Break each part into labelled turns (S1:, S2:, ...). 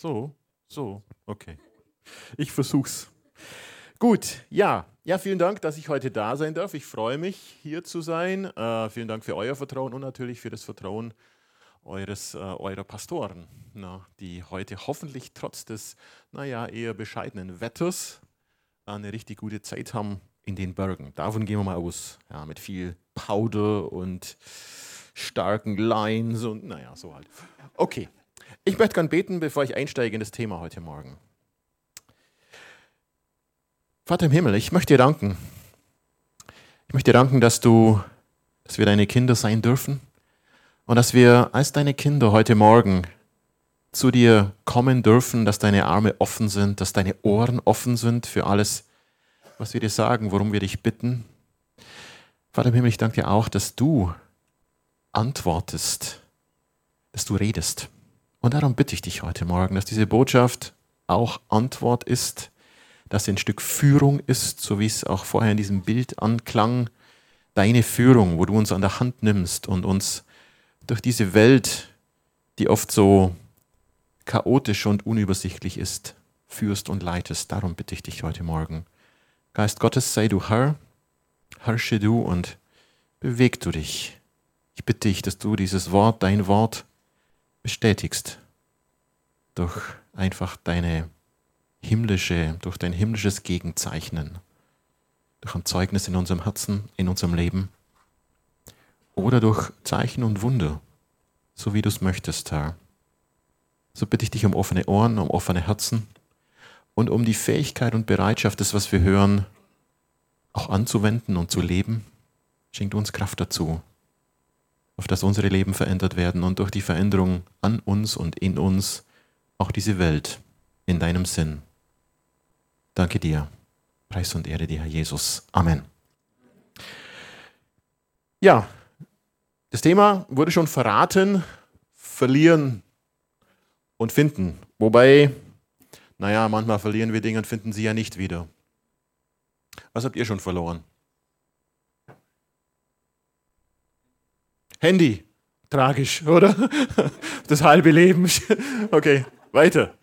S1: So, so, okay. Ich versuch's. Gut, ja, ja, vielen Dank, dass ich heute da sein darf. Ich freue mich, hier zu sein. Äh, vielen Dank für euer Vertrauen und natürlich für das Vertrauen eures, äh, eurer Pastoren, na, die heute hoffentlich trotz des, naja, eher bescheidenen Wetters eine richtig gute Zeit haben in den Bergen. Davon gehen wir mal aus. Ja, mit viel Powder und starken Lines und naja, so halt. Okay, ich möchte gerne beten, bevor ich einsteige in das Thema heute Morgen. Vater im Himmel, ich möchte dir danken. Ich möchte dir danken, dass du, dass wir deine Kinder sein dürfen und dass wir als deine Kinder heute Morgen zu dir kommen dürfen, dass deine Arme offen sind, dass deine Ohren offen sind für alles, was wir dir sagen, worum wir dich bitten. Vater im Himmel, ich danke dir auch, dass du antwortest, dass du redest. Und darum bitte ich dich heute Morgen, dass diese Botschaft auch Antwort ist, dass sie ein Stück Führung ist, so wie es auch vorher in diesem Bild anklang, deine Führung, wo du uns an der Hand nimmst und uns durch diese Welt, die oft so chaotisch und unübersichtlich ist, führst und leitest. Darum bitte ich dich heute Morgen. Geist Gottes, sei du Herr, herrsche du und beweg du dich. Ich bitte dich, dass du dieses Wort, dein Wort, bestätigst durch einfach deine himmlische, durch dein himmlisches Gegenzeichnen, durch ein Zeugnis in unserem Herzen, in unserem Leben oder durch Zeichen und Wunder, so wie du es möchtest, Herr. So bitte ich dich um offene Ohren, um offene Herzen und um die Fähigkeit und Bereitschaft, das, was wir hören, auch anzuwenden und zu leben. Schenkt uns Kraft dazu, auf dass unsere Leben verändert werden und durch die Veränderung an uns und in uns auch diese Welt in deinem Sinn. Danke dir. Preis und Ehre dir, Herr Jesus. Amen. Ja, das Thema wurde schon verraten, verlieren und finden. Wobei naja, manchmal verlieren wir Dinge und finden sie ja nicht wieder. Was habt ihr schon verloren? Handy. Tragisch, oder? Das halbe Leben. Okay, weiter.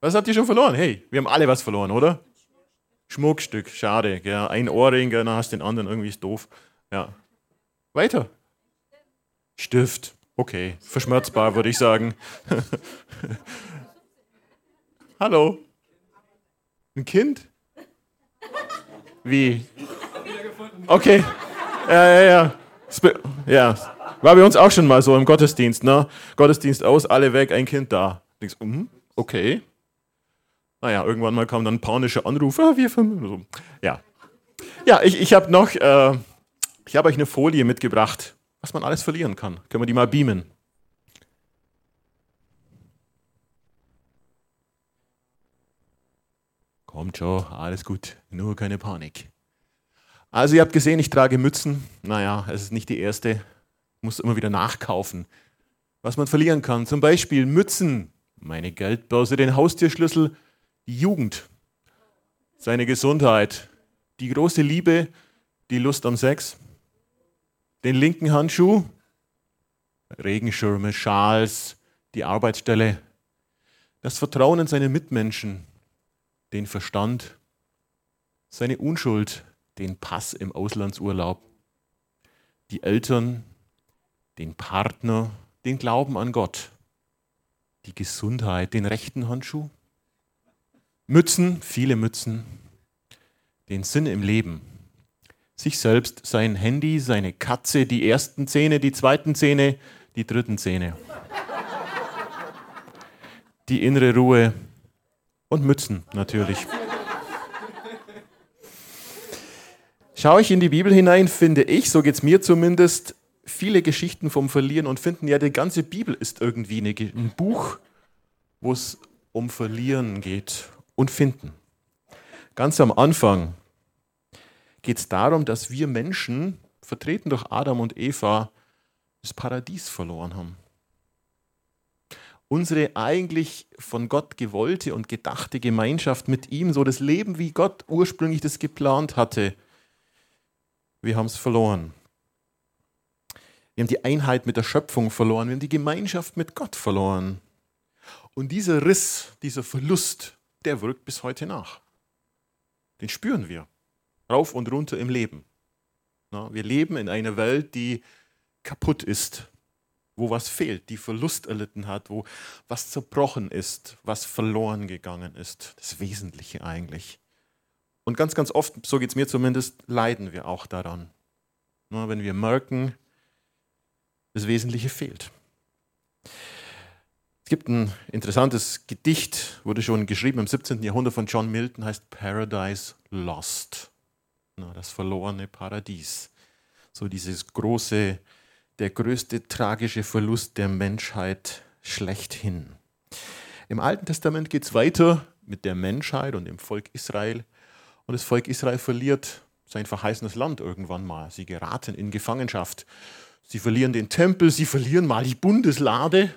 S1: Was habt ihr schon verloren? Hey, wir haben alle was verloren, oder? Schmuckstück, schade. Ja, ein Ohrring, dann hast du den anderen, irgendwie ist doof. Ja. Weiter. Stift. Okay, verschmerzbar, würde ich sagen. Hallo? Ein Kind? Wie? Okay. Ja, ja, ja. Ja. War bei uns auch schon mal so im Gottesdienst, ne? Gottesdienst aus, alle weg, ein Kind da. Denkst, mm, okay. Naja, irgendwann mal kam dann ein panischer Anruf, ah, wir so. Ja. Ja, ich, ich habe noch, äh, ich habe euch eine Folie mitgebracht, was man alles verlieren kann. Können wir die mal beamen? Kommt schon, alles gut, nur keine Panik. Also ihr habt gesehen, ich trage Mützen. Naja, es ist nicht die erste. Muss immer wieder nachkaufen. Was man verlieren kann, zum Beispiel Mützen, meine Geldbörse, den Haustierschlüssel, die Jugend, seine Gesundheit, die große Liebe, die Lust am Sex, den linken Handschuh, Regenschirme, Schals, die Arbeitsstelle, das Vertrauen in seine Mitmenschen, den Verstand, seine Unschuld, den Pass im Auslandsurlaub, die Eltern, den Partner, den Glauben an Gott, die Gesundheit, den rechten Handschuh, Mützen, viele Mützen, den Sinn im Leben, sich selbst, sein Handy, seine Katze, die ersten Zähne, die zweiten Zähne, die dritten Zähne, die innere Ruhe, und Mützen natürlich. Schaue ich in die Bibel hinein, finde ich, so geht es mir zumindest, viele Geschichten vom Verlieren und finden, ja, die ganze Bibel ist irgendwie eine, ein Buch, wo es um Verlieren geht und Finden. Ganz am Anfang geht es darum, dass wir Menschen, vertreten durch Adam und Eva, das Paradies verloren haben unsere eigentlich von Gott gewollte und gedachte Gemeinschaft mit ihm, so das Leben, wie Gott ursprünglich das geplant hatte, wir haben es verloren. Wir haben die Einheit mit der Schöpfung verloren, wir haben die Gemeinschaft mit Gott verloren. Und dieser Riss, dieser Verlust, der wirkt bis heute nach. Den spüren wir rauf und runter im Leben. Wir leben in einer Welt, die kaputt ist, wo was fehlt, die Verlust erlitten hat, wo was zerbrochen ist, was verloren gegangen ist. Das Wesentliche eigentlich. Und ganz, ganz oft, so geht es mir zumindest, leiden wir auch daran. Wenn wir merken, das Wesentliche fehlt. Es gibt ein interessantes Gedicht, wurde schon geschrieben im 17. Jahrhundert von John Milton, heißt Paradise Lost. Das verlorene Paradies. So dieses große, der größte tragische Verlust der Menschheit schlechthin. Im Alten Testament geht es weiter mit der Menschheit und dem Volk Israel. Und das Volk Israel verliert sein verheißenes Land irgendwann mal. Sie geraten in Gefangenschaft. Sie verlieren den Tempel, sie verlieren mal die Bundeslade.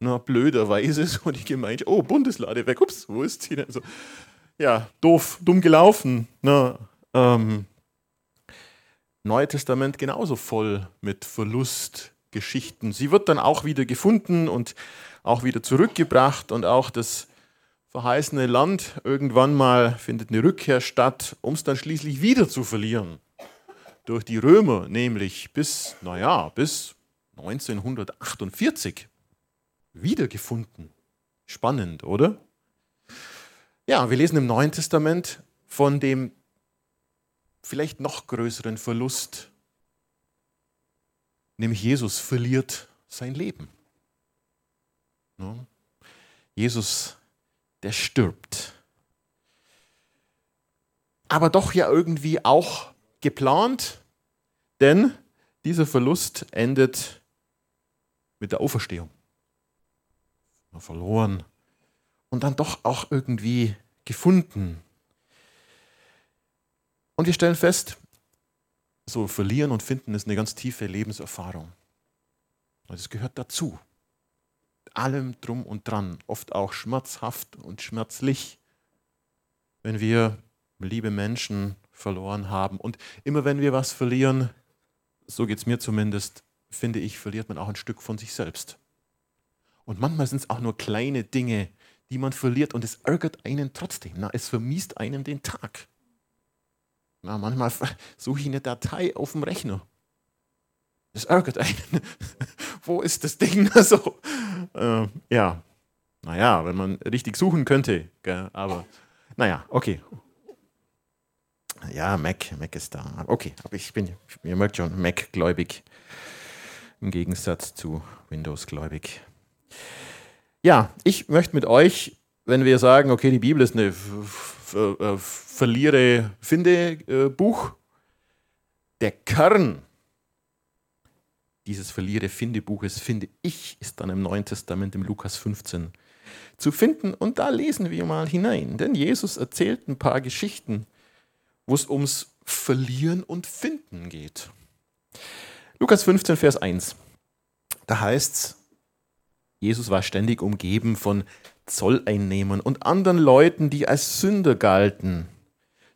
S1: Na, blöderweise so die Gemeinde. Oh, Bundeslade weg. Ups, wo ist sie denn? So, ja, doof, dumm gelaufen. Na, ähm, Neue Testament genauso voll mit Verlustgeschichten. Sie wird dann auch wieder gefunden und auch wieder zurückgebracht und auch das verheißene Land irgendwann mal findet eine Rückkehr statt, um es dann schließlich wieder zu verlieren. Durch die Römer nämlich bis, naja, bis 1948 wiedergefunden. Spannend, oder? Ja, wir lesen im Neuen Testament von dem vielleicht noch größeren Verlust, nämlich Jesus verliert sein Leben. Jesus, der stirbt. Aber doch ja irgendwie auch geplant, denn dieser Verlust endet mit der Auferstehung. Verloren und dann doch auch irgendwie gefunden. Und wir stellen fest, so verlieren und finden ist eine ganz tiefe Lebenserfahrung. Es gehört dazu. Allem drum und dran, oft auch schmerzhaft und schmerzlich, wenn wir liebe Menschen verloren haben. Und immer wenn wir was verlieren, so geht es mir zumindest, finde ich, verliert man auch ein Stück von sich selbst. Und manchmal sind es auch nur kleine Dinge, die man verliert und es ärgert einen trotzdem. Na, es vermiest einem den Tag. Na, manchmal suche ich eine Datei auf dem Rechner. Das ärgert einen. Wo ist das Ding? so, äh, ja, naja, wenn man richtig suchen könnte. Gell? Aber naja, okay. Ja, Mac, Mac ist da. Okay, aber ich bin, ihr merkt schon, Mac-gläubig. Im Gegensatz zu Windows-gläubig. Ja, ich möchte mit euch, wenn wir sagen, okay, die Bibel ist eine äh, verliere, finde äh. Der Kern dieses verliere, finde Buches, finde ich, ist dann im Neuen Testament, im Lukas 15 zu finden. Und da lesen wir mal hinein. Denn Jesus erzählt ein paar Geschichten, wo es ums Verlieren und Finden geht. Lukas 15, Vers 1. Da heißt es, Jesus war ständig umgeben von Zolleinnehmern und anderen Leuten, die als Sünder galten.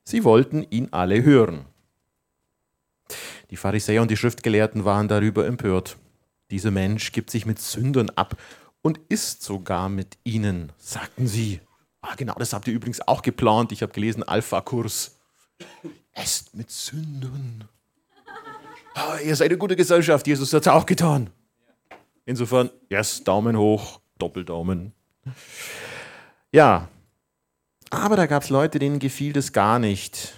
S1: Sie wollten ihn alle hören. Die Pharisäer und die Schriftgelehrten waren darüber empört. Dieser Mensch gibt sich mit Sündern ab und isst sogar mit ihnen, sagten sie. Ah, genau, das habt ihr übrigens auch geplant. Ich habe gelesen, Alpha-Kurs. Esst mit Sündern. Ah, ihr seid eine gute Gesellschaft, Jesus hat es auch getan. Insofern, yes, Daumen hoch, Doppeldaumen. Ja, aber da gab es Leute, denen gefiel das gar nicht.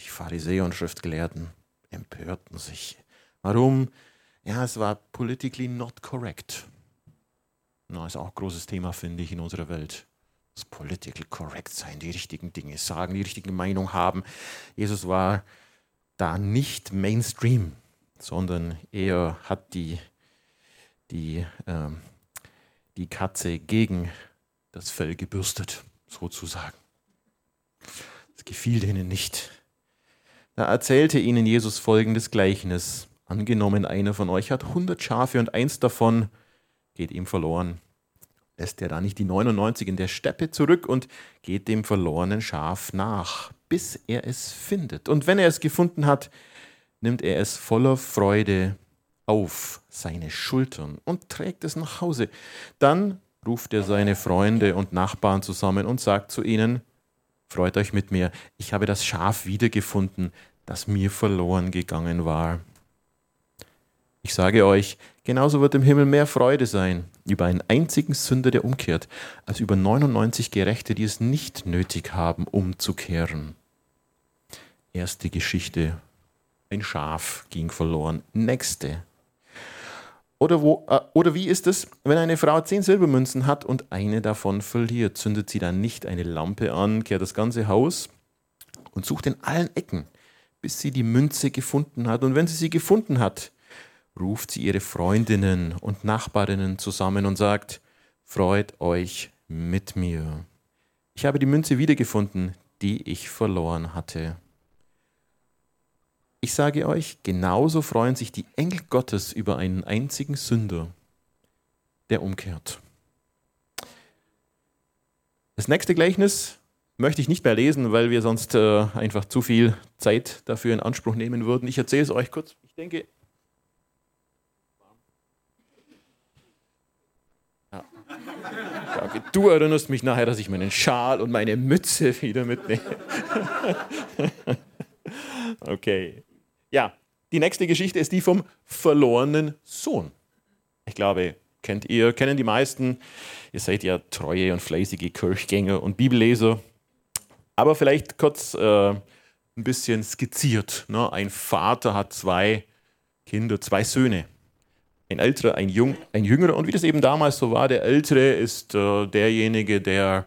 S1: Die Pharisäer und Schriftgelehrten empörten sich. Warum? Ja, es war politically not correct. Na, ist auch ein großes Thema, finde ich, in unserer Welt. Das political correct sein, die richtigen Dinge sagen, die richtige Meinung haben. Jesus war da nicht Mainstream, sondern er hat die, die, äh, die Katze gegen das Fell gebürstet, sozusagen. Das gefiel denen nicht. Da erzählte ihnen Jesus folgendes Gleichnis. Angenommen, einer von euch hat hundert Schafe und eins davon geht ihm verloren. Lässt er da nicht die 99 in der Steppe zurück und geht dem verlorenen Schaf nach, bis er es findet. Und wenn er es gefunden hat, nimmt er es voller Freude auf seine Schultern und trägt es nach Hause. Dann ruft er seine Freunde und Nachbarn zusammen und sagt zu ihnen, Freut euch mit mir, ich habe das Schaf wiedergefunden, das mir verloren gegangen war. Ich sage euch, genauso wird im Himmel mehr Freude sein über einen einzigen Sünder, der umkehrt, als über 99 Gerechte, die es nicht nötig haben, umzukehren. Erste Geschichte. Ein Schaf ging verloren. Nächste. Oder, wo, äh, oder wie ist es, wenn eine Frau zehn Silbermünzen hat und eine davon verliert? Zündet sie dann nicht eine Lampe an, kehrt das ganze Haus und sucht in allen Ecken, bis sie die Münze gefunden hat. Und wenn sie sie gefunden hat, ruft sie ihre Freundinnen und Nachbarinnen zusammen und sagt, Freut euch mit mir. Ich habe die Münze wiedergefunden, die ich verloren hatte. Ich sage euch, genauso freuen sich die Engel Gottes über einen einzigen Sünder, der umkehrt. Das nächste Gleichnis möchte ich nicht mehr lesen, weil wir sonst äh, einfach zu viel Zeit dafür in Anspruch nehmen würden. Ich erzähle es euch kurz. Ich denke, Danke. Du erinnerst mich nachher, dass ich meinen Schal und meine Mütze wieder mitnehme. okay. Ja, die nächste Geschichte ist die vom verlorenen Sohn. Ich glaube, kennt ihr, kennen die meisten. Ihr seid ja treue und fleißige Kirchgänger und Bibelleser. Aber vielleicht kurz äh, ein bisschen skizziert. Ne? Ein Vater hat zwei Kinder, zwei Söhne ein älterer, ein, Jung, ein jüngerer. Und wie das eben damals so war, der ältere ist äh, derjenige, der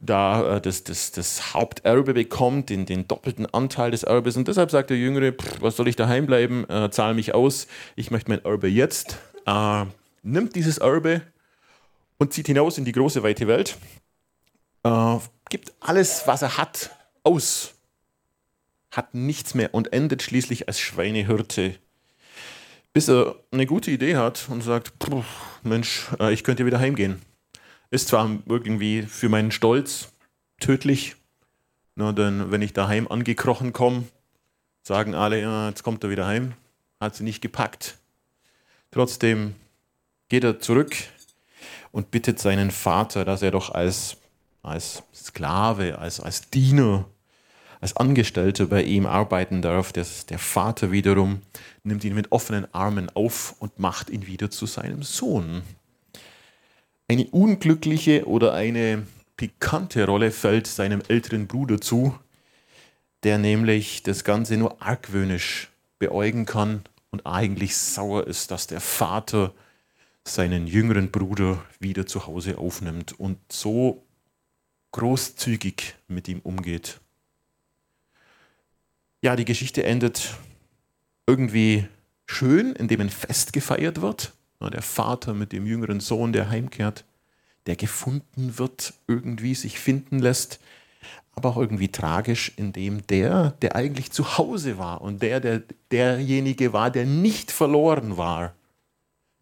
S1: da äh, das, das, das Haupterbe bekommt, den, den doppelten Anteil des Erbes. Und deshalb sagt der Jüngere, pff, was soll ich daheim bleiben, äh, zahl mich aus, ich möchte mein Erbe jetzt. Äh, nimmt dieses Erbe und zieht hinaus in die große, weite Welt, äh, gibt alles, was er hat, aus, hat nichts mehr und endet schließlich als Schweinehirte bis er eine gute Idee hat und sagt, Mensch, äh, ich könnte wieder heimgehen. Ist zwar irgendwie für meinen Stolz tödlich, na, denn wenn ich daheim angekrochen komme, sagen alle, ja, jetzt kommt er wieder heim, hat sie nicht gepackt. Trotzdem geht er zurück und bittet seinen Vater, dass er doch als, als Sklave, als, als Diener als Angestellter bei ihm arbeiten darf. Das, der Vater wiederum nimmt ihn mit offenen Armen auf und macht ihn wieder zu seinem Sohn. Eine unglückliche oder eine pikante Rolle fällt seinem älteren Bruder zu, der nämlich das Ganze nur argwöhnisch beäugen kann und eigentlich sauer ist, dass der Vater seinen jüngeren Bruder wieder zu Hause aufnimmt und so großzügig mit ihm umgeht ja, die Geschichte endet irgendwie schön, indem ein Fest gefeiert wird. Der Vater mit dem jüngeren Sohn, der heimkehrt, der gefunden wird, irgendwie sich finden lässt, aber auch irgendwie tragisch, indem der, der eigentlich zu Hause war und der, der derjenige war, der nicht verloren war,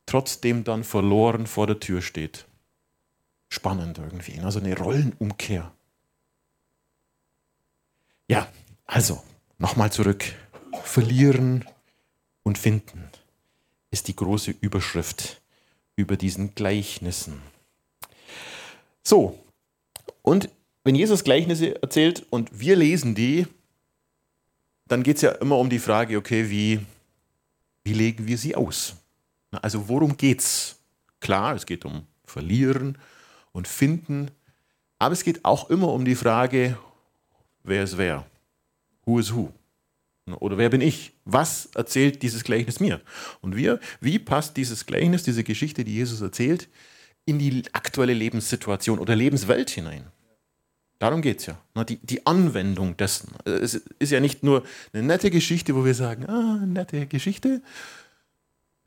S1: trotzdem dann verloren vor der Tür steht. Spannend irgendwie, also eine Rollenumkehr. Ja, also, Nochmal zurück. Verlieren und finden ist die große Überschrift über diesen Gleichnissen. So, und wenn Jesus Gleichnisse erzählt und wir lesen die, dann geht es ja immer um die Frage, okay, wie, wie legen wir sie aus? Also worum geht es? Klar, es geht um Verlieren und Finden, aber es geht auch immer um die Frage, wer ist wer? Who is who? Oder wer bin ich? Was erzählt dieses Gleichnis mir? Und wir, wie passt dieses Gleichnis, diese Geschichte, die Jesus erzählt, in die aktuelle Lebenssituation oder Lebenswelt hinein? Darum geht es ja. Die, die Anwendung dessen. Es ist ja nicht nur eine nette Geschichte, wo wir sagen, ah, nette Geschichte,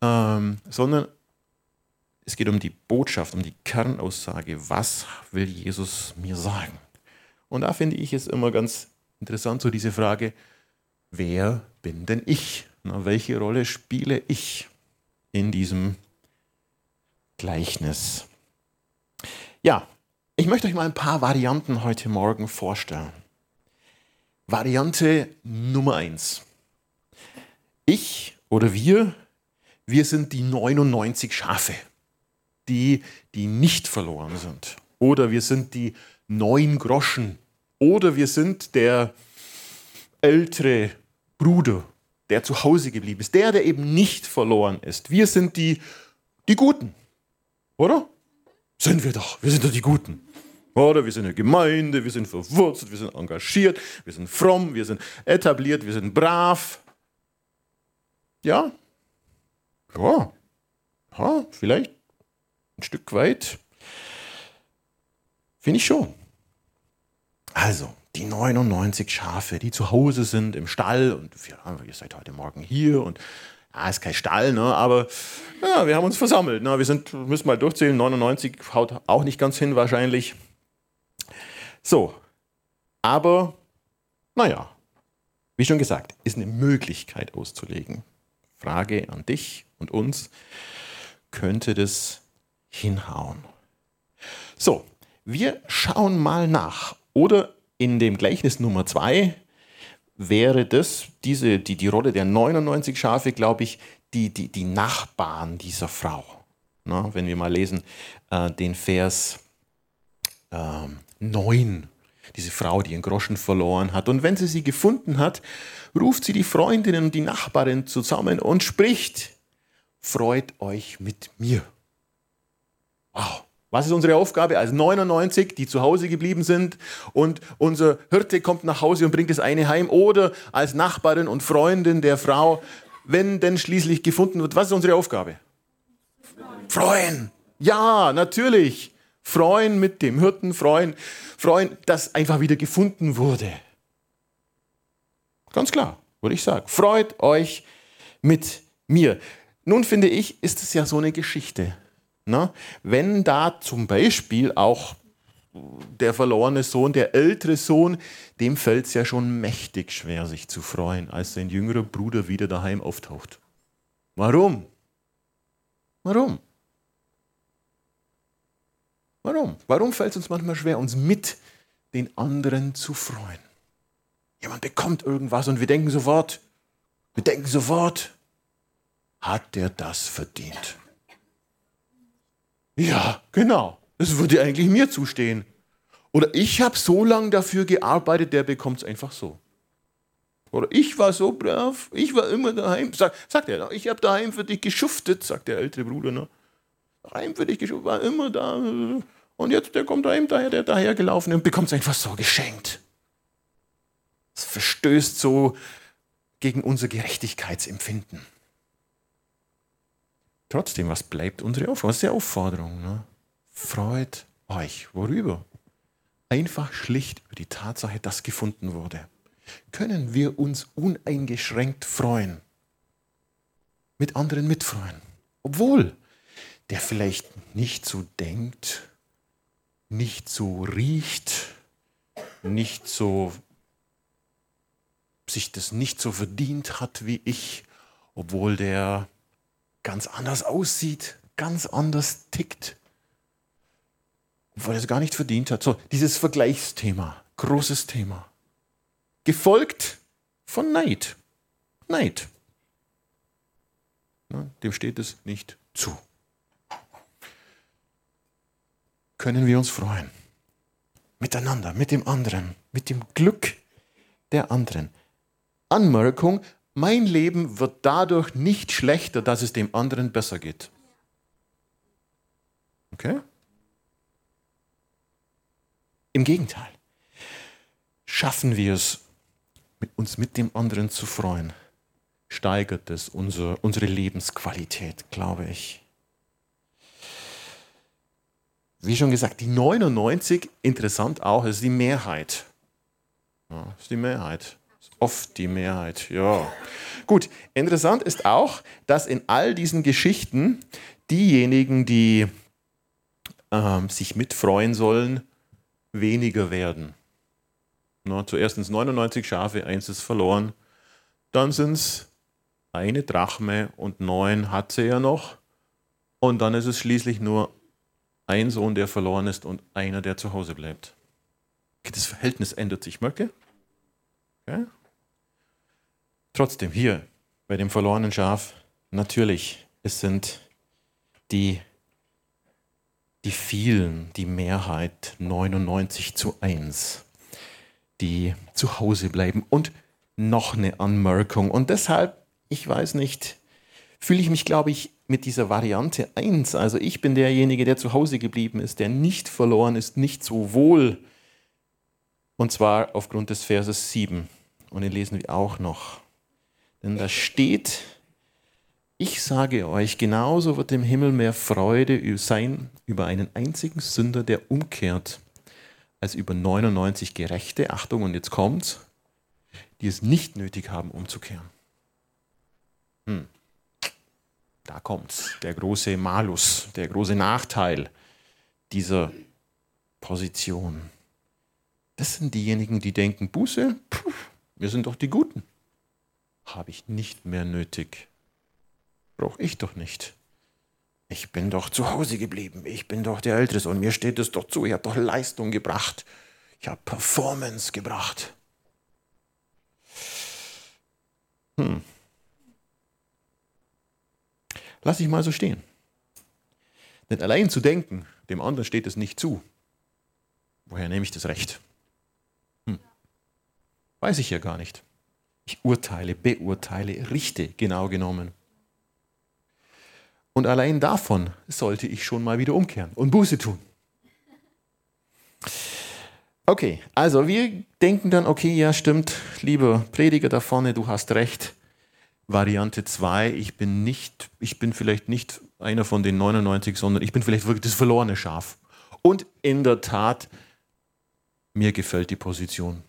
S1: ähm, sondern es geht um die Botschaft, um die Kernaussage. Was will Jesus mir sagen? Und da finde ich es immer ganz interessant, so diese Frage, wer bin denn ich? Na, welche Rolle spiele ich in diesem Gleichnis? Ja, ich möchte euch mal ein paar Varianten heute Morgen vorstellen. Variante Nummer eins: Ich oder wir, wir sind die 99 Schafe, die, die nicht verloren sind. Oder wir sind die neun Groschen. Oder wir sind der ältere Bruder, der zu Hause geblieben ist. Der, der eben nicht verloren ist. Wir sind die, die Guten. Oder? Sind wir doch. Wir sind doch die Guten. Oder wir sind eine Gemeinde, wir sind verwurzelt, wir sind engagiert, wir sind fromm, wir sind etabliert, wir sind brav. Ja? Ja. Ja, vielleicht ein Stück weit. Finde ich schon. Also, die 99 Schafe, die zu Hause sind im Stall und ja, ihr seid heute Morgen hier und ja, ist kein Stall, ne, aber ja, wir haben uns versammelt. Ne, wir sind, müssen mal durchzählen, 99 haut auch nicht ganz hin wahrscheinlich. So, aber naja, wie schon gesagt, ist eine Möglichkeit auszulegen. Frage an dich und uns, könnte das hinhauen? So, wir schauen mal nach. Oder in dem Gleichnis Nummer 2 wäre das, diese, die, die Rolle der 99 Schafe, glaube ich, die, die, die Nachbarn dieser Frau. Na, wenn wir mal lesen, äh, den Vers äh, 9, diese Frau, die einen Groschen verloren hat. Und wenn sie sie gefunden hat, ruft sie die Freundinnen und die Nachbarin zusammen und spricht, freut euch mit mir. Wow. Was ist unsere Aufgabe als 99, die zu Hause geblieben sind und unser Hirte kommt nach Hause und bringt das eine heim oder als Nachbarin und Freundin der Frau, wenn denn schließlich gefunden wird, was ist unsere Aufgabe? Freuen. Ja, natürlich. Freuen mit dem Hirten, freuen, freuen, dass einfach wieder gefunden wurde. Ganz klar, würde ich sagen. Freut euch mit mir. Nun finde ich, ist es ja so eine Geschichte. Ne? Wenn da zum Beispiel auch der verlorene Sohn, der ältere Sohn, dem fällt es ja schon mächtig schwer, sich zu freuen, als sein jüngerer Bruder wieder daheim auftaucht. Warum? Warum? Warum? Warum fällt es uns manchmal schwer, uns mit den anderen zu freuen? Jemand bekommt irgendwas und wir denken sofort, wir denken sofort, hat der das verdient? Ja, genau. Das würde eigentlich mir zustehen. Oder ich habe so lange dafür gearbeitet, der bekommt es einfach so. Oder ich war so brav, ich war immer daheim. Sag, sagt er, ich habe daheim für dich geschuftet, sagt der ältere Bruder. Ne? Daheim für dich geschuftet, war immer da. Und jetzt der kommt daheim daher, der dahergelaufen und bekommt es einfach so geschenkt. Es verstößt so gegen unser Gerechtigkeitsempfinden. Trotzdem, was bleibt unsere Aufforderung? Was ist die Aufforderung? Ne? Freut euch. Worüber? Einfach schlicht über die Tatsache, dass gefunden wurde. Können wir uns uneingeschränkt freuen? Mit anderen mitfreuen. Obwohl der vielleicht nicht so denkt, nicht so riecht, nicht so sich das nicht so verdient hat wie ich, obwohl der ganz anders aussieht, ganz anders tickt, obwohl er es gar nicht verdient hat. So, dieses Vergleichsthema, großes Thema. Gefolgt von Neid. Neid. Na, dem steht es nicht zu. Können wir uns freuen? Miteinander, mit dem anderen, mit dem Glück der anderen. Anmerkung, mein Leben wird dadurch nicht schlechter, dass es dem anderen besser geht. Okay? Im Gegenteil. Schaffen wir es, uns mit dem anderen zu freuen, steigert es unsere, unsere Lebensqualität, glaube ich. Wie schon gesagt, die 99, interessant auch, ist die Mehrheit. Ja, ist die Mehrheit. Oft die Mehrheit, ja. Gut, interessant ist auch, dass in all diesen Geschichten diejenigen, die ähm, sich mitfreuen sollen, weniger werden. Na, zuerst sind es 99 Schafe, eins ist verloren. Dann sind es eine Drachme und neun hat sie ja noch. Und dann ist es schließlich nur ein Sohn, der verloren ist und einer, der zu Hause bleibt. Das Verhältnis ändert sich, Möcke. Okay? Trotzdem hier bei dem verlorenen Schaf, natürlich, es sind die die vielen, die Mehrheit 99 zu 1, die zu Hause bleiben. Und noch eine Anmerkung. Und deshalb, ich weiß nicht, fühle ich mich, glaube ich, mit dieser Variante 1. Also ich bin derjenige, der zu Hause geblieben ist, der nicht verloren ist, nicht so wohl. Und zwar aufgrund des Verses 7. Und den lesen wir auch noch. Denn da steht, ich sage euch, genauso wird im Himmel mehr Freude sein über einen einzigen Sünder, der umkehrt, als über 99 Gerechte, Achtung, und jetzt kommt's, die es nicht nötig haben, umzukehren. Hm. Da kommt's, der große Malus, der große Nachteil dieser Position. Das sind diejenigen, die denken, Buße, puh, wir sind doch die Guten. Habe ich nicht mehr nötig. Brauche ich doch nicht. Ich bin doch zu Hause geblieben. Ich bin doch der Ältere und mir steht es doch zu. Ich habe doch Leistung gebracht. Ich habe Performance gebracht. Hm. Lass ich mal so stehen. Denn allein zu denken, dem anderen steht es nicht zu. Woher nehme ich das Recht? Hm. Weiß ich ja gar nicht. Ich urteile, beurteile, richte genau genommen. Und allein davon sollte ich schon mal wieder umkehren und Buße tun. Okay, also wir denken dann, okay, ja stimmt, lieber Prediger da vorne, du hast recht. Variante 2, ich bin nicht, ich bin vielleicht nicht einer von den 99, sondern ich bin vielleicht wirklich das verlorene Schaf. Und in der Tat, mir gefällt die Position.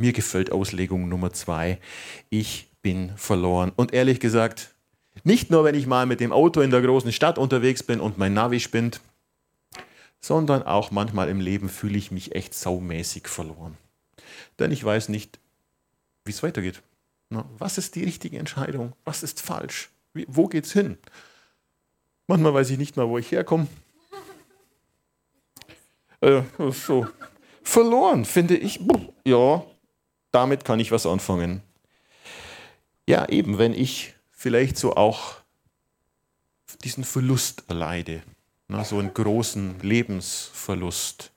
S1: Mir gefällt Auslegung Nummer 2. Ich bin verloren. Und ehrlich gesagt, nicht nur, wenn ich mal mit dem Auto in der großen Stadt unterwegs bin und mein Navi spinnt, sondern auch manchmal im Leben fühle ich mich echt saumäßig verloren. Denn ich weiß nicht, wie es weitergeht. Was ist die richtige Entscheidung? Was ist falsch? Wie, wo geht's hin? Manchmal weiß ich nicht mal, wo ich herkomme. Äh, so. Verloren, finde ich. Ja, damit kann ich was anfangen. Ja, eben, wenn ich vielleicht so auch diesen Verlust erleide, na, so einen großen Lebensverlust.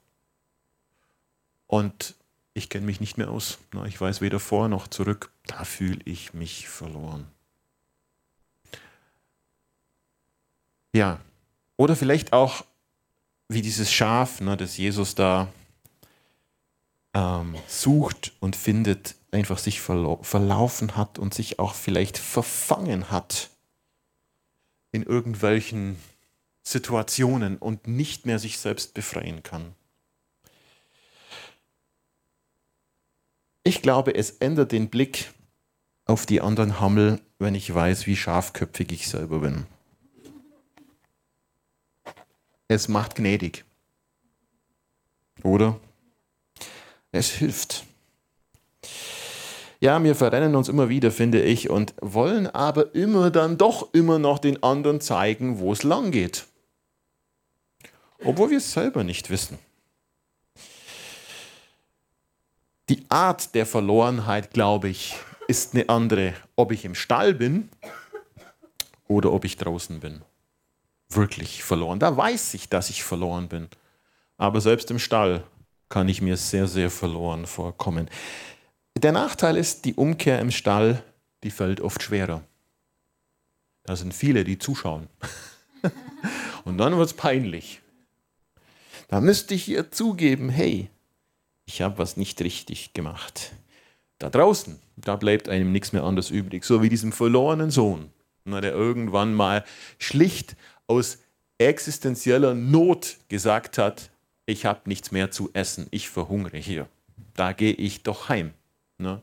S1: Und ich kenne mich nicht mehr aus. Na, ich weiß weder vor noch zurück. Da fühle ich mich verloren. Ja, oder vielleicht auch wie dieses Schaf, ne, das Jesus da ähm, sucht und findet, einfach sich verlaufen hat und sich auch vielleicht verfangen hat in irgendwelchen Situationen und nicht mehr sich selbst befreien kann. Ich glaube, es ändert den Blick auf die anderen Hammel, wenn ich weiß, wie scharfköpfig ich selber bin. Es macht gnädig. Oder? Es hilft. Ja, wir verrennen uns immer wieder, finde ich, und wollen aber immer dann doch immer noch den anderen zeigen, wo es lang geht. Obwohl wir es selber nicht wissen. Die Art der Verlorenheit, glaube ich, ist eine andere, ob ich im Stall bin oder ob ich draußen bin. Wirklich verloren. Da weiß ich, dass ich verloren bin. Aber selbst im Stall kann ich mir sehr, sehr verloren vorkommen. Der Nachteil ist, die Umkehr im Stall, die fällt oft schwerer. Da sind viele, die zuschauen. Und dann wird es peinlich. Da müsste ich ihr zugeben, hey, ich habe was nicht richtig gemacht. Da draußen, da bleibt einem nichts mehr anderes übrig. So wie diesem verlorenen Sohn, der irgendwann mal schlicht aus existenzieller Not gesagt hat, ich habe nichts mehr zu essen, ich verhungere hier. Da gehe ich doch heim. Ne?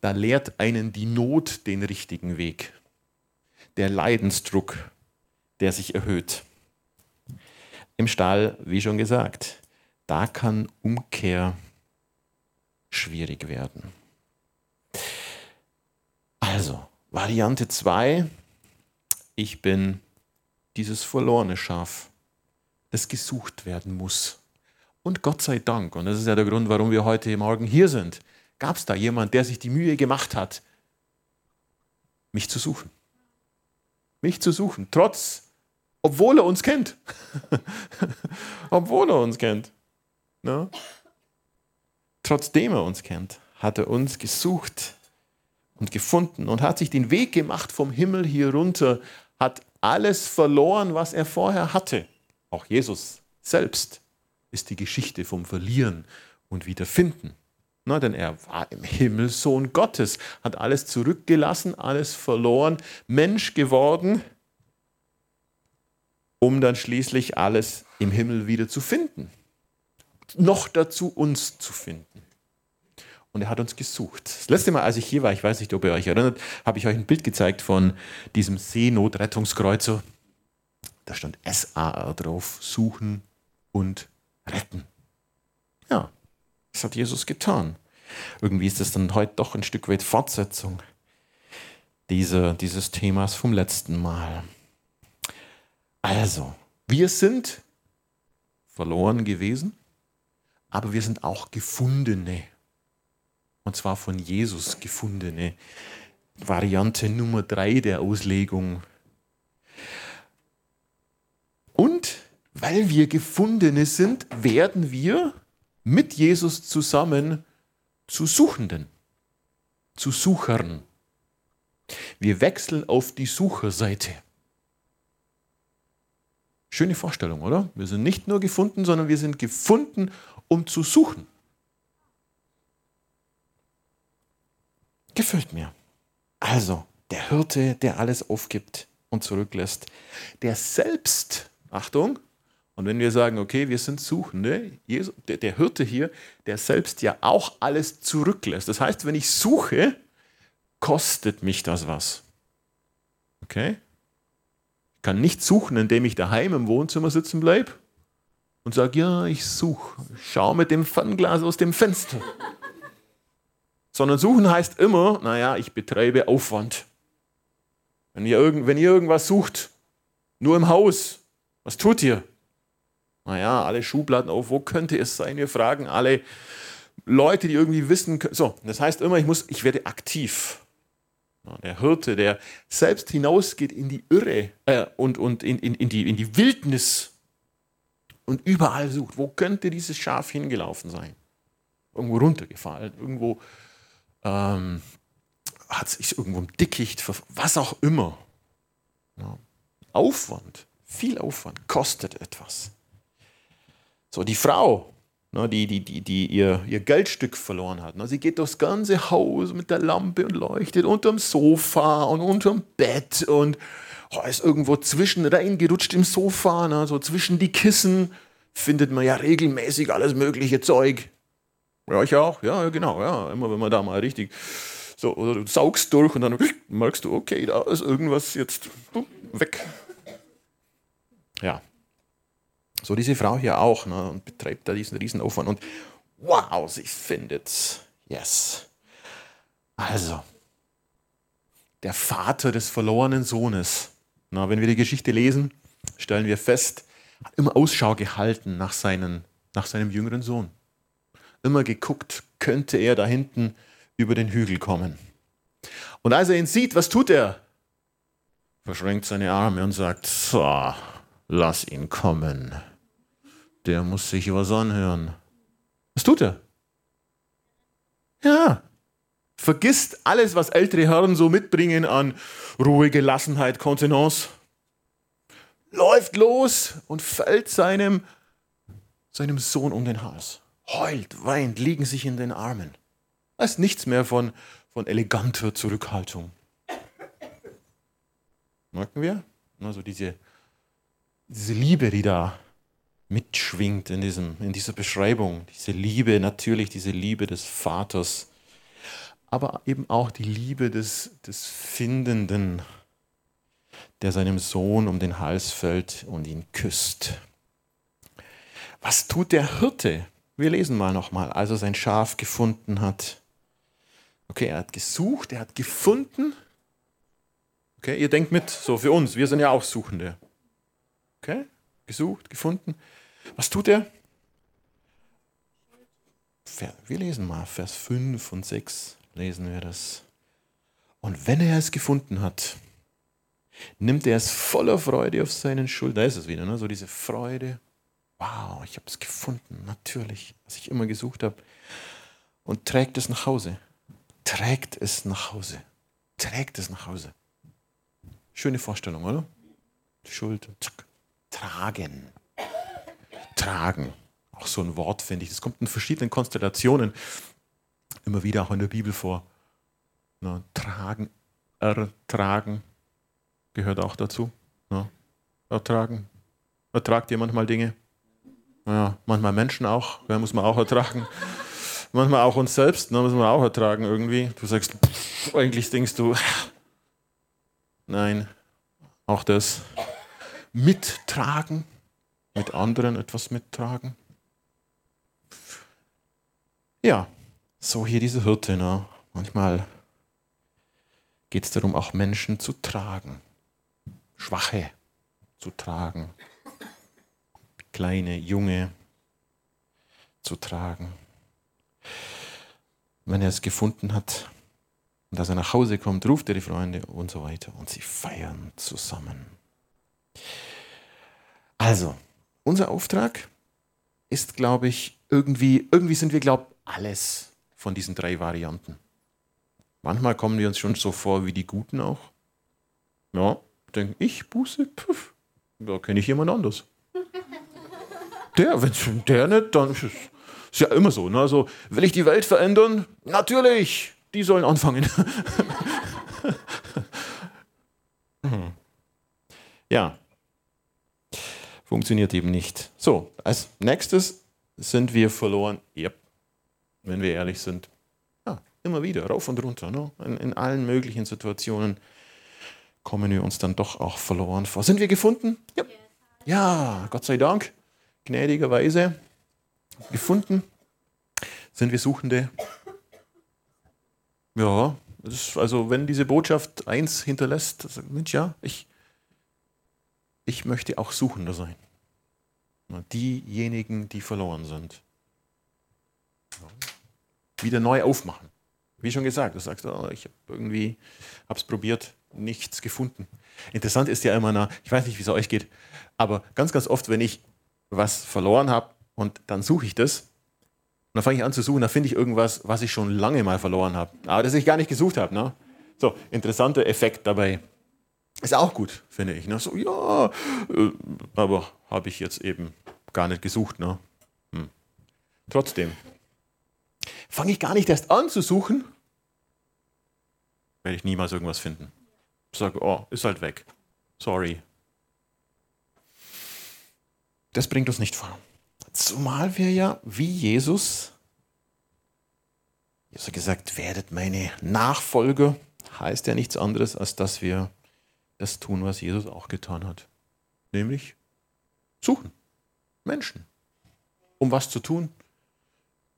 S1: Da lehrt einen die Not den richtigen Weg. Der Leidensdruck, der sich erhöht. Im Stall, wie schon gesagt, da kann Umkehr schwierig werden. Also, Variante 2, ich bin dieses verlorene Schaf, das gesucht werden muss. Und Gott sei Dank, und das ist ja der Grund, warum wir heute Morgen hier sind, Gab es da jemand, der sich die Mühe gemacht hat, mich zu suchen? Mich zu suchen, trotz Obwohl er uns kennt. Obwohl er uns kennt. Ne? Trotzdem er uns kennt, hat er uns gesucht und gefunden und hat sich den Weg gemacht vom Himmel hier runter, hat alles verloren, was er vorher hatte. Auch Jesus selbst ist die Geschichte vom Verlieren und Wiederfinden. Na, denn er war im Himmel Sohn Gottes, hat alles zurückgelassen, alles verloren, Mensch geworden, um dann schließlich alles im Himmel wieder zu finden. Noch dazu uns zu finden. Und er hat uns gesucht. Das letzte Mal, als ich hier war, ich weiß nicht, ob ihr euch erinnert, habe ich euch ein Bild gezeigt von diesem Seenotrettungskreuzer. Da stand SAR drauf, suchen und retten. Ja, das hat Jesus getan. Irgendwie ist das dann heute doch ein Stück weit Fortsetzung dieser, dieses Themas vom letzten Mal. Also, wir sind verloren gewesen, aber wir sind auch Gefundene. Und zwar von Jesus gefundene. Variante Nummer drei der Auslegung. Und weil wir Gefundene sind, werden wir mit Jesus zusammen zu Suchenden, zu Suchern. Wir wechseln auf die Sucherseite. Schöne Vorstellung, oder? Wir sind nicht nur gefunden, sondern wir sind gefunden, um zu suchen. Gefällt mir. Also, der Hirte, der alles aufgibt und zurücklässt, der selbst, Achtung, und wenn wir sagen, okay, wir sind Suchende, Jesus, der, der Hirte hier, der selbst ja auch alles zurücklässt. Das heißt, wenn ich suche, kostet mich das was. Okay? Ich kann nicht suchen, indem ich daheim im Wohnzimmer sitzen bleibe und sage, ja, ich suche. Schau mit dem Fernglas aus dem Fenster. Sondern suchen heißt immer, naja, ich betreibe Aufwand. Wenn ihr, irgend, wenn ihr irgendwas sucht, nur im Haus, was tut ihr? Naja, alle Schubladen auf, wo könnte es sein? Wir fragen alle Leute, die irgendwie wissen können. So, das heißt immer, ich, muss, ich werde aktiv. Der Hirte, der selbst hinausgeht in die Irre äh, und, und in, in, in, die, in die Wildnis und überall sucht, wo könnte dieses Schaf hingelaufen sein? Irgendwo runtergefallen, irgendwo ähm, hat sich irgendwo im Dickicht, was auch immer. Ja. Aufwand, viel Aufwand, kostet etwas. So, die Frau, ne, die, die, die, die ihr, ihr Geldstück verloren hat, ne, sie geht durchs ganze Haus mit der Lampe und leuchtet unterm Sofa und unterm Bett und oh, ist irgendwo zwischen reingerutscht im Sofa, ne, so zwischen die Kissen findet man ja regelmäßig alles mögliche Zeug. Ja, ich auch, ja, genau, ja, immer wenn man da mal richtig so, oder du saugst durch und dann merkst du, okay, da ist irgendwas jetzt weg. Ja, so diese Frau hier auch ne, und betreibt da diesen Riesenaufwand und wow, sie findet's. Yes. Also, der Vater des verlorenen Sohnes. Na, wenn wir die Geschichte lesen, stellen wir fest, hat immer Ausschau gehalten nach, seinen, nach seinem jüngeren Sohn. Immer geguckt, könnte er da hinten über den Hügel kommen. Und als er ihn sieht, was tut er? Verschränkt seine Arme und sagt, so, lass ihn kommen der muss sich was anhören. Was tut er? Ja, vergisst alles, was ältere Herren so mitbringen an Ruhe, Gelassenheit, Kontenance. Läuft los und fällt seinem, seinem Sohn um den Hals. Heult, weint, liegen sich in den Armen. Da ist nichts mehr von, von eleganter Zurückhaltung. Merken wir? Also diese, diese Liebe, die da mitschwingt in, diesem, in dieser Beschreibung. Diese Liebe, natürlich diese Liebe des Vaters, aber eben auch die Liebe des, des Findenden, der seinem Sohn um den Hals fällt und ihn küsst. Was tut der Hirte? Wir lesen mal nochmal, als er sein Schaf gefunden hat. Okay, er hat gesucht, er hat gefunden. Okay, ihr denkt mit, so für uns, wir sind ja auch Suchende. Okay, gesucht, gefunden. Was tut er? Wir lesen mal Vers 5 und 6, lesen wir das. Und wenn er es gefunden hat, nimmt er es voller Freude auf seinen Schultern. Da ist es wieder, ne? so diese Freude. Wow, ich habe es gefunden, natürlich, was ich immer gesucht habe. Und trägt es nach Hause. Trägt es nach Hause. Trägt es nach Hause. Schöne Vorstellung, oder? Schulter, zack. Tragen. Tragen. Auch so ein Wort, finde ich. Das kommt in verschiedenen Konstellationen immer wieder auch in der Bibel vor. Na, tragen, ertragen gehört auch dazu. Na, ertragen. Ertragt ihr manchmal Dinge? Ja, manchmal Menschen auch, ja, muss man auch ertragen. Manchmal auch uns selbst, ne, muss man auch ertragen irgendwie. Du sagst, pff, eigentlich denkst du, nein, auch das. Mittragen, mit anderen etwas mittragen. Ja, so hier diese Hirte. Ne? Manchmal geht es darum, auch Menschen zu tragen, Schwache zu tragen, kleine, junge zu tragen. Wenn er es gefunden hat und als er nach Hause kommt, ruft er die Freunde und so weiter und sie feiern zusammen. Also, unser Auftrag ist, glaube ich, irgendwie, irgendwie sind wir, glaube ich, alles von diesen drei Varianten. Manchmal kommen wir uns schon so vor wie die Guten auch. Ja, denke ich, Buße, pf, da kenne ich jemand anders. Der, wenn der nicht, dann ist es ja immer so. Ne? Also, will ich die Welt verändern? Natürlich, die sollen anfangen. Ja, funktioniert eben nicht. So, als nächstes sind wir verloren. Yep. Wenn wir ehrlich sind. Ja, immer wieder, rauf und runter. Ne? In, in allen möglichen Situationen kommen wir uns dann doch auch verloren vor. Sind wir gefunden? Ja, ja Gott sei Dank, gnädigerweise gefunden. Sind wir Suchende? Ja, also wenn diese Botschaft eins hinterlässt, Mensch, ja, ich, ich möchte auch Suchender sein. Diejenigen, die verloren sind. Wieder neu aufmachen. Wie schon gesagt, du sagst, oh, ich habe irgendwie, habe es probiert, nichts gefunden. Interessant ist ja immer, ich weiß nicht, wie es euch geht, aber ganz, ganz oft, wenn ich was verloren habe und dann suche ich das, und dann fange ich an zu suchen, dann finde ich irgendwas, was ich schon lange mal verloren habe, aber das ich gar nicht gesucht habe. Ne? So, interessanter Effekt dabei. Ist auch gut, finde ich. Ne? So, ja, äh, aber habe ich jetzt eben gar nicht gesucht. Ne? Hm. Trotzdem, fange ich gar nicht erst an zu suchen, werde ich niemals irgendwas finden. Ich sage, oh, ist halt weg. Sorry. Das bringt uns nicht vor. Zumal wir ja wie Jesus, Jesus hat gesagt, werdet meine Nachfolger, heißt ja nichts anderes, als dass wir das tun, was Jesus auch getan hat. Nämlich suchen. Menschen. Um was zu tun?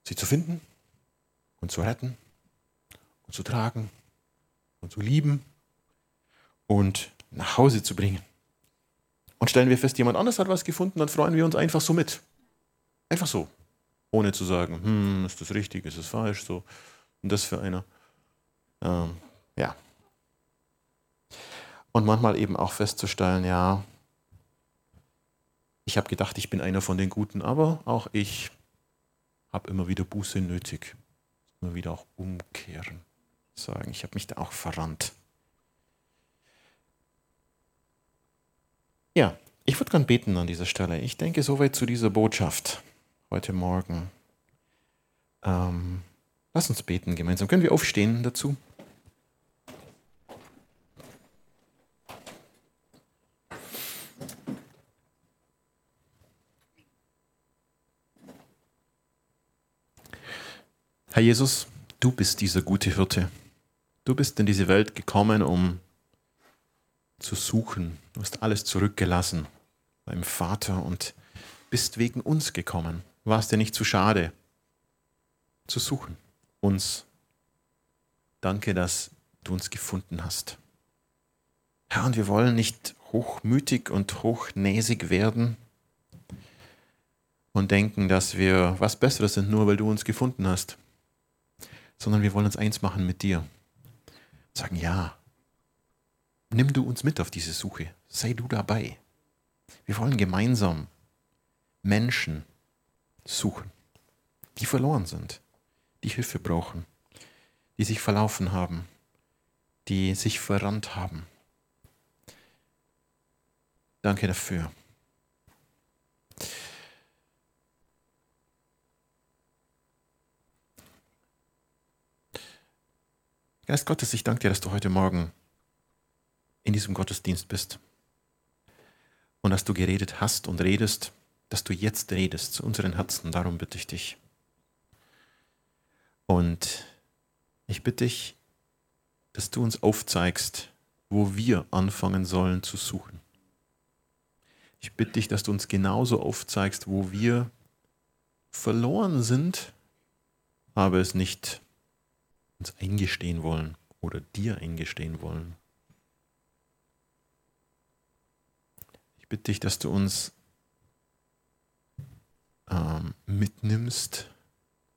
S1: Sie zu finden und zu retten und zu tragen und zu lieben und nach Hause zu bringen. Und stellen wir fest, jemand anders hat was gefunden, dann freuen wir uns einfach so mit. Einfach so. Ohne zu sagen, hm, ist das richtig, ist das falsch, so. Und das für einer. Ähm, ja, und manchmal eben auch festzustellen, ja, ich habe gedacht, ich bin einer von den Guten, aber auch ich habe immer wieder Buße nötig. Immer wieder auch umkehren. Sagen, ich habe mich da auch verrannt. Ja, ich würde gern beten an dieser Stelle. Ich denke soweit zu dieser Botschaft heute Morgen. Ähm, lass uns beten gemeinsam. Können wir aufstehen dazu? Herr Jesus, du bist dieser gute Hirte. Du bist in diese Welt gekommen, um zu suchen. Du hast alles zurückgelassen beim Vater und bist wegen uns gekommen. Warst dir nicht zu schade zu suchen, uns. Danke, dass du uns gefunden hast. Herr, und wir wollen nicht hochmütig und hochnäsig werden und denken, dass wir was Besseres sind, nur weil du uns gefunden hast sondern wir wollen uns eins machen mit dir. Sagen, ja, nimm du uns mit auf diese Suche. Sei du dabei. Wir wollen gemeinsam Menschen suchen, die verloren sind, die Hilfe brauchen, die sich verlaufen haben, die sich verrannt haben. Danke dafür. Geist Gottes, ich danke dir, dass du heute Morgen in diesem Gottesdienst bist und dass du geredet hast und redest, dass du jetzt redest zu unseren Herzen. Darum bitte ich dich. Und ich bitte dich, dass du uns aufzeigst, wo wir anfangen sollen zu suchen. Ich bitte dich, dass du uns genauso aufzeigst, wo wir verloren sind, aber es nicht uns eingestehen wollen oder dir eingestehen wollen. Ich bitte dich, dass du uns ähm, mitnimmst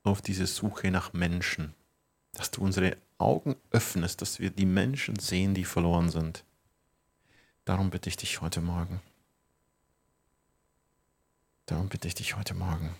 S1: auf diese Suche nach Menschen, dass du unsere Augen öffnest, dass wir die Menschen sehen, die verloren sind. Darum bitte ich dich heute Morgen. Darum bitte ich dich heute Morgen.